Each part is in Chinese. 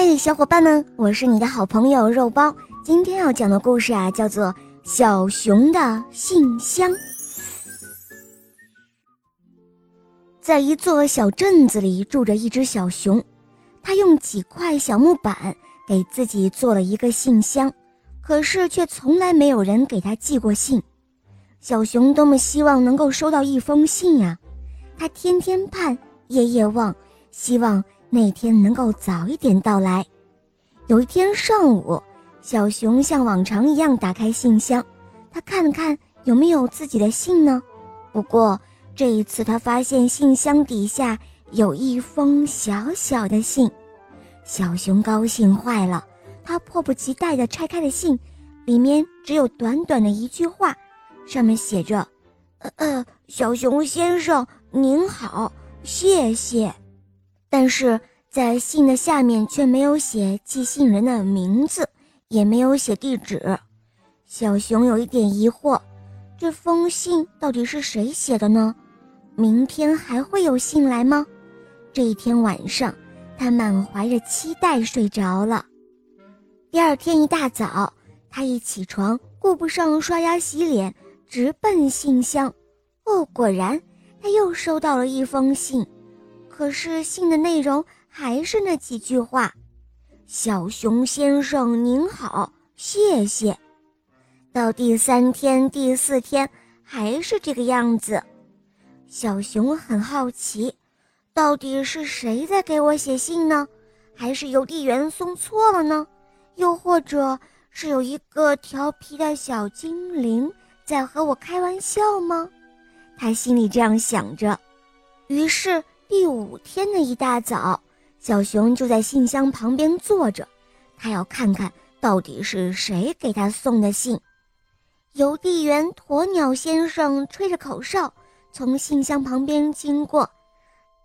嗨，小伙伴们，我是你的好朋友肉包。今天要讲的故事啊，叫做《小熊的信箱》。在一座小镇子里，住着一只小熊，它用几块小木板给自己做了一个信箱，可是却从来没有人给他寄过信。小熊多么希望能够收到一封信呀！他天天盼，夜夜望，希望。那天能够早一点到来。有一天上午，小熊像往常一样打开信箱，他看了看有没有自己的信呢。不过这一次，他发现信箱底下有一封小小的信。小熊高兴坏了，他迫不及待地拆开了信，里面只有短短的一句话，上面写着：“呃呃，小熊先生您好，谢谢。”但是在信的下面却没有写寄信人的名字，也没有写地址。小熊有一点疑惑，这封信到底是谁写的呢？明天还会有信来吗？这一天晚上，他满怀着期待睡着了。第二天一大早，他一起床，顾不上刷牙洗脸，直奔信箱。哦，果然，他又收到了一封信。可是信的内容还是那几句话：“小熊先生您好，谢谢。”到第三天、第四天还是这个样子。小熊很好奇，到底是谁在给我写信呢？还是邮递员送错了呢？又或者是有一个调皮的小精灵在和我开玩笑吗？他心里这样想着，于是。第五天的一大早，小熊就在信箱旁边坐着，他要看看到底是谁给他送的信。邮递员鸵鸟先生吹着口哨从信箱旁边经过，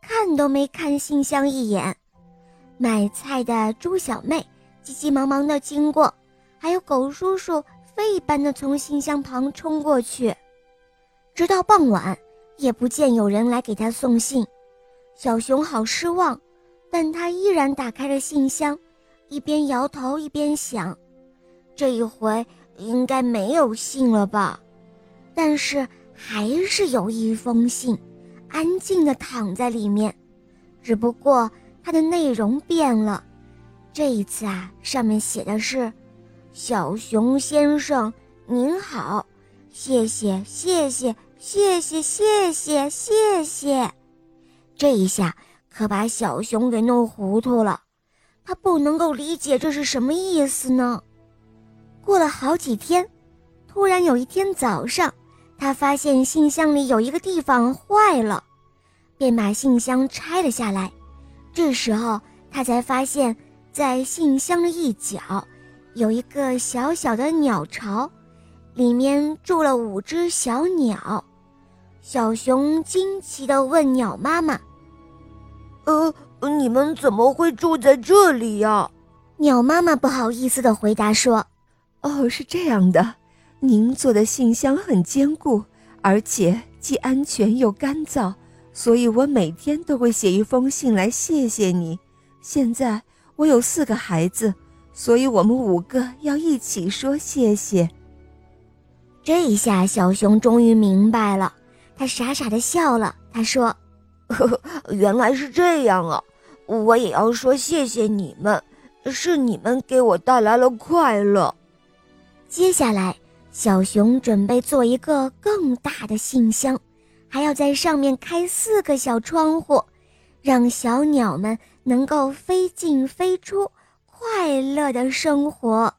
看都没看信箱一眼。买菜的猪小妹急急忙忙地经过，还有狗叔叔飞一般的从信箱旁冲过去。直到傍晚，也不见有人来给他送信。小熊好失望，但他依然打开了信箱，一边摇头一边想：这一回应该没有信了吧？但是还是有一封信，安静地躺在里面，只不过它的内容变了。这一次啊，上面写的是：“小熊先生您好，谢谢谢谢谢谢谢谢谢谢。”这一下可把小熊给弄糊涂了，他不能够理解这是什么意思呢。过了好几天，突然有一天早上，他发现信箱里有一个地方坏了，便把信箱拆了下来。这时候他才发现，在信箱的一角有一个小小的鸟巢，里面住了五只小鸟。小熊惊奇地问鸟妈妈：“呃，你们怎么会住在这里呀？”鸟妈妈不好意思地回答说：“哦，是这样的，您做的信箱很坚固，而且既安全又干燥，所以我每天都会写一封信来谢谢你。现在我有四个孩子，所以我们五个要一起说谢谢。”这一下，小熊终于明白了。他傻傻的笑了。他说：“呵 呵原来是这样啊！我也要说谢谢你们，是你们给我带来了快乐。”接下来，小熊准备做一个更大的信箱，还要在上面开四个小窗户，让小鸟们能够飞进飞出，快乐的生活。